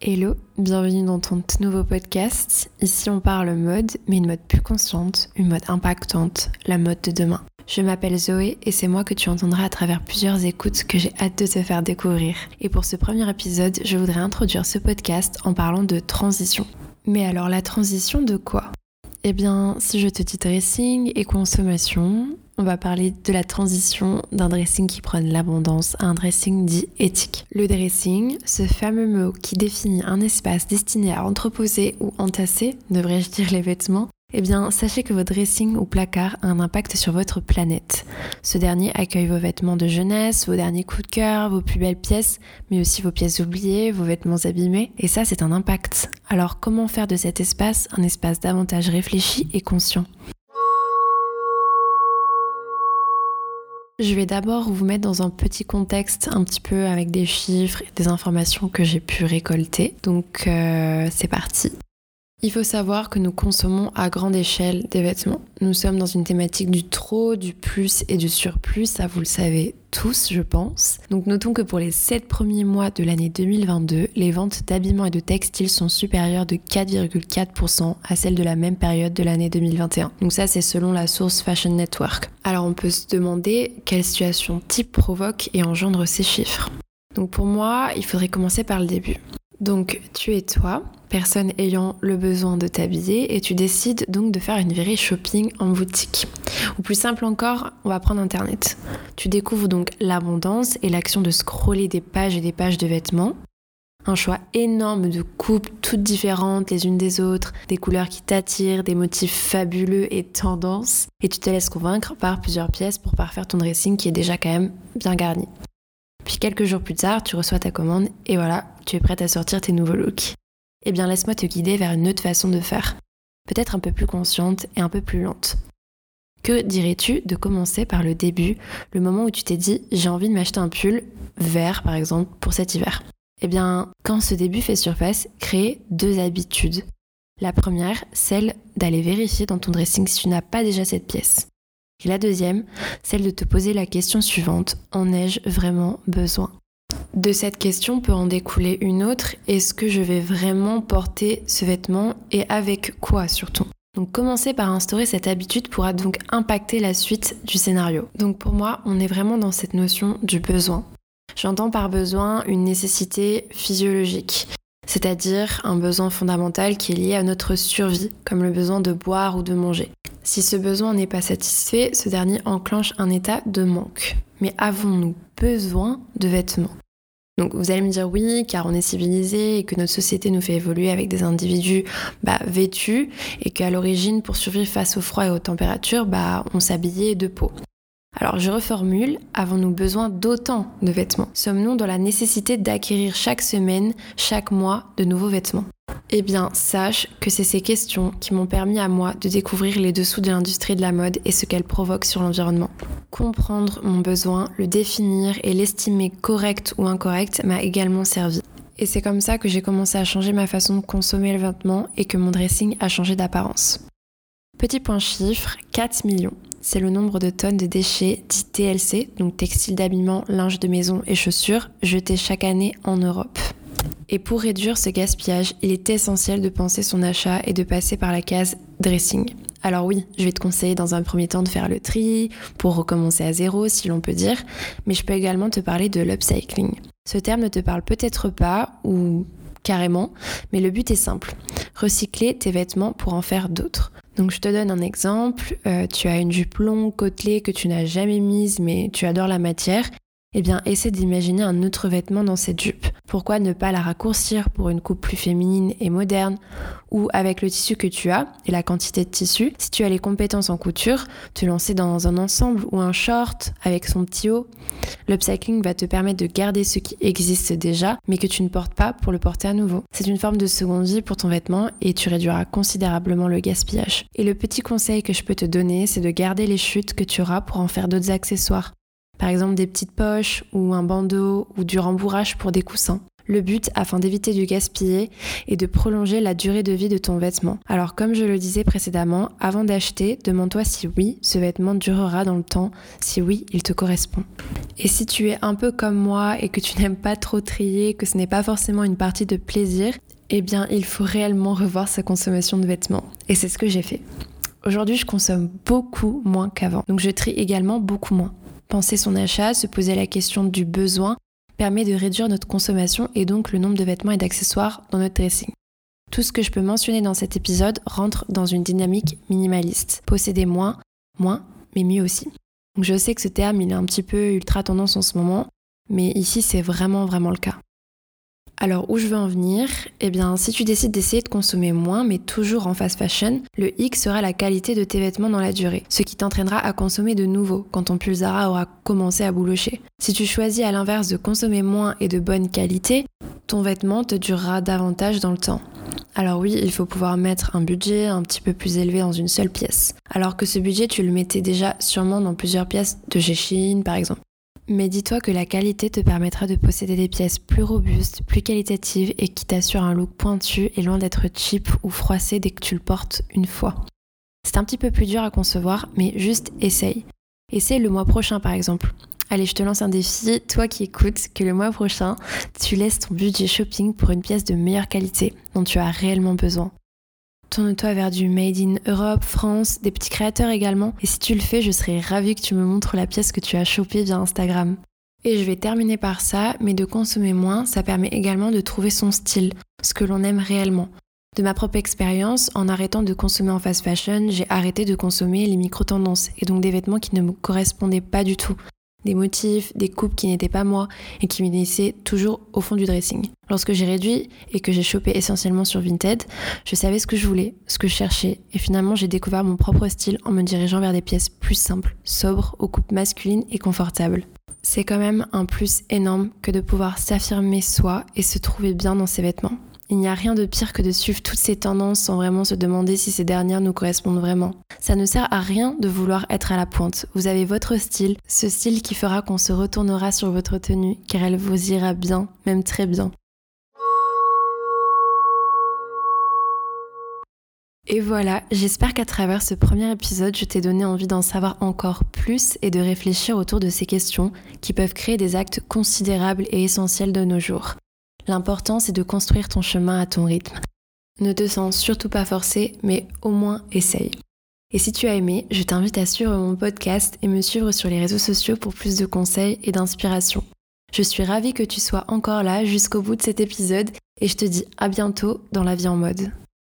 Hello, bienvenue dans ton nouveau podcast. Ici on parle mode, mais une mode plus consciente, une mode impactante, la mode de demain. Je m'appelle Zoé et c'est moi que tu entendras à travers plusieurs écoutes que j'ai hâte de te faire découvrir. Et pour ce premier épisode, je voudrais introduire ce podcast en parlant de transition. Mais alors la transition de quoi? Eh bien, si je te dis dressing et consommation, on va parler de la transition d'un dressing qui prône l'abondance à un dressing dit éthique. Le dressing, ce fameux mot qui définit un espace destiné à entreposer ou entasser, devrais-je dire les vêtements, eh bien, sachez que votre dressing ou placard a un impact sur votre planète. Ce dernier accueille vos vêtements de jeunesse, vos derniers coups de cœur, vos plus belles pièces, mais aussi vos pièces oubliées, vos vêtements abîmés, et ça, c'est un impact. Alors, comment faire de cet espace un espace davantage réfléchi et conscient? Je vais d'abord vous mettre dans un petit contexte un petit peu avec des chiffres et des informations que j'ai pu récolter. Donc euh, c'est parti. Il faut savoir que nous consommons à grande échelle des vêtements. Nous sommes dans une thématique du trop, du plus et du surplus, ça vous le savez tous, je pense. Donc notons que pour les 7 premiers mois de l'année 2022, les ventes d'habillement et de textiles sont supérieures de 4,4% à celles de la même période de l'année 2021. Donc ça, c'est selon la source Fashion Network. Alors on peut se demander quelle situation type provoque et engendre ces chiffres. Donc pour moi, il faudrait commencer par le début. Donc tu es toi, personne ayant le besoin de t'habiller, et tu décides donc de faire une virée shopping en boutique. Ou plus simple encore, on va prendre Internet. Tu découvres donc l'abondance et l'action de scroller des pages et des pages de vêtements. Un choix énorme de coupes toutes différentes les unes des autres, des couleurs qui t'attirent, des motifs fabuleux et tendances. Et tu te laisses convaincre par plusieurs pièces pour parfaire ton dressing qui est déjà quand même bien garni. Puis quelques jours plus tard, tu reçois ta commande et voilà, tu es prête à sortir tes nouveaux looks. Eh bien, laisse-moi te guider vers une autre façon de faire, peut-être un peu plus consciente et un peu plus lente. Que dirais-tu de commencer par le début, le moment où tu t'es dit j'ai envie de m'acheter un pull vert par exemple pour cet hiver? Eh bien, quand ce début fait surface, crée deux habitudes. La première, celle d'aller vérifier dans ton dressing si tu n'as pas déjà cette pièce. Et la deuxième, celle de te poser la question suivante, en ai-je vraiment besoin? De cette question peut en découler une autre, est-ce que je vais vraiment porter ce vêtement? Et avec quoi surtout? Donc commencer par instaurer cette habitude pourra donc impacter la suite du scénario. Donc pour moi, on est vraiment dans cette notion du besoin. J'entends par besoin une nécessité physiologique, c'est-à-dire un besoin fondamental qui est lié à notre survie, comme le besoin de boire ou de manger. Si ce besoin n'est pas satisfait, ce dernier enclenche un état de manque. Mais avons-nous besoin de vêtements? Donc vous allez me dire oui, car on est civilisé et que notre société nous fait évoluer avec des individus bah, vêtus et qu'à l'origine, pour survivre face au froid et aux températures, bah, on s'habillait de peau. Alors je reformule, avons-nous besoin d'autant de vêtements? Sommes-nous dans la nécessité d'acquérir chaque semaine, chaque mois de nouveaux vêtements? Eh bien, sache que c'est ces questions qui m'ont permis à moi de découvrir les dessous de l'industrie de la mode et ce qu'elle provoque sur l'environnement. Comprendre mon besoin, le définir et l'estimer correct ou incorrect m'a également servi. Et c'est comme ça que j'ai commencé à changer ma façon de consommer le vêtement et que mon dressing a changé d'apparence. Petit point chiffre, 4 millions. C'est le nombre de tonnes de déchets dits TLC, donc textiles d'habillement, linge de maison et chaussures, jetés chaque année en Europe. Et pour réduire ce gaspillage, il est essentiel de penser son achat et de passer par la case dressing. Alors oui, je vais te conseiller dans un premier temps de faire le tri pour recommencer à zéro si l'on peut dire, mais je peux également te parler de l'upcycling. Ce terme ne te parle peut-être pas ou carrément, mais le but est simple. Recycler tes vêtements pour en faire d'autres. Donc je te donne un exemple, euh, tu as une jupe longue, côtelée que tu n'as jamais mise mais tu adores la matière eh bien, essaie d'imaginer un autre vêtement dans cette jupe. Pourquoi ne pas la raccourcir pour une coupe plus féminine et moderne? Ou avec le tissu que tu as et la quantité de tissu, si tu as les compétences en couture, te lancer dans un ensemble ou un short avec son petit haut. L'upcycling va te permettre de garder ce qui existe déjà, mais que tu ne portes pas pour le porter à nouveau. C'est une forme de seconde vie pour ton vêtement et tu réduiras considérablement le gaspillage. Et le petit conseil que je peux te donner, c'est de garder les chutes que tu auras pour en faire d'autres accessoires par exemple des petites poches ou un bandeau ou du rembourrage pour des coussins. Le but, afin d'éviter du gaspiller, est de prolonger la durée de vie de ton vêtement. Alors comme je le disais précédemment, avant d'acheter, demande-toi si oui, ce vêtement durera dans le temps, si oui, il te correspond. Et si tu es un peu comme moi et que tu n'aimes pas trop trier, que ce n'est pas forcément une partie de plaisir, eh bien il faut réellement revoir sa consommation de vêtements. Et c'est ce que j'ai fait. Aujourd'hui, je consomme beaucoup moins qu'avant. Donc je trie également beaucoup moins. Penser son achat, se poser la question du besoin, permet de réduire notre consommation et donc le nombre de vêtements et d'accessoires dans notre dressing. Tout ce que je peux mentionner dans cet épisode rentre dans une dynamique minimaliste. Posséder moins, moins, mais mieux aussi. Je sais que ce terme, il est un petit peu ultra tendance en ce moment, mais ici c'est vraiment vraiment le cas. Alors où je veux en venir? Eh bien si tu décides d'essayer de consommer moins mais toujours en fast fashion, le X sera la qualité de tes vêtements dans la durée, ce qui t'entraînera à consommer de nouveau quand ton pulsara aura commencé à boulocher. Si tu choisis à l'inverse de consommer moins et de bonne qualité, ton vêtement te durera davantage dans le temps. Alors oui, il faut pouvoir mettre un budget un petit peu plus élevé dans une seule pièce. Alors que ce budget, tu le mettais déjà sûrement dans plusieurs pièces de chez par exemple. Mais dis-toi que la qualité te permettra de posséder des pièces plus robustes, plus qualitatives et qui t'assurent un look pointu et loin d'être cheap ou froissé dès que tu le portes une fois. C'est un petit peu plus dur à concevoir, mais juste essaye. Essaye le mois prochain par exemple. Allez, je te lance un défi, toi qui écoutes, que le mois prochain, tu laisses ton budget shopping pour une pièce de meilleure qualité dont tu as réellement besoin. Tourne-toi vers du Made in Europe, France, des petits créateurs également. Et si tu le fais, je serais ravie que tu me montres la pièce que tu as chopée via Instagram. Et je vais terminer par ça, mais de consommer moins, ça permet également de trouver son style, ce que l'on aime réellement. De ma propre expérience, en arrêtant de consommer en fast fashion, j'ai arrêté de consommer les micro-tendances, et donc des vêtements qui ne me correspondaient pas du tout des motifs, des coupes qui n'étaient pas moi et qui me laissaient toujours au fond du dressing. Lorsque j'ai réduit et que j'ai chopé essentiellement sur Vinted, je savais ce que je voulais, ce que je cherchais et finalement j'ai découvert mon propre style en me dirigeant vers des pièces plus simples, sobres, aux coupes masculines et confortables. C'est quand même un plus énorme que de pouvoir s'affirmer soi et se trouver bien dans ses vêtements. Il n'y a rien de pire que de suivre toutes ces tendances sans vraiment se demander si ces dernières nous correspondent vraiment. Ça ne sert à rien de vouloir être à la pointe. Vous avez votre style, ce style qui fera qu'on se retournera sur votre tenue, car elle vous ira bien, même très bien. Et voilà, j'espère qu'à travers ce premier épisode, je t'ai donné envie d'en savoir encore plus et de réfléchir autour de ces questions qui peuvent créer des actes considérables et essentiels de nos jours. L'important, c'est de construire ton chemin à ton rythme. Ne te sens surtout pas forcé, mais au moins essaye. Et si tu as aimé, je t'invite à suivre mon podcast et me suivre sur les réseaux sociaux pour plus de conseils et d'inspiration. Je suis ravie que tu sois encore là jusqu'au bout de cet épisode et je te dis à bientôt dans la vie en mode.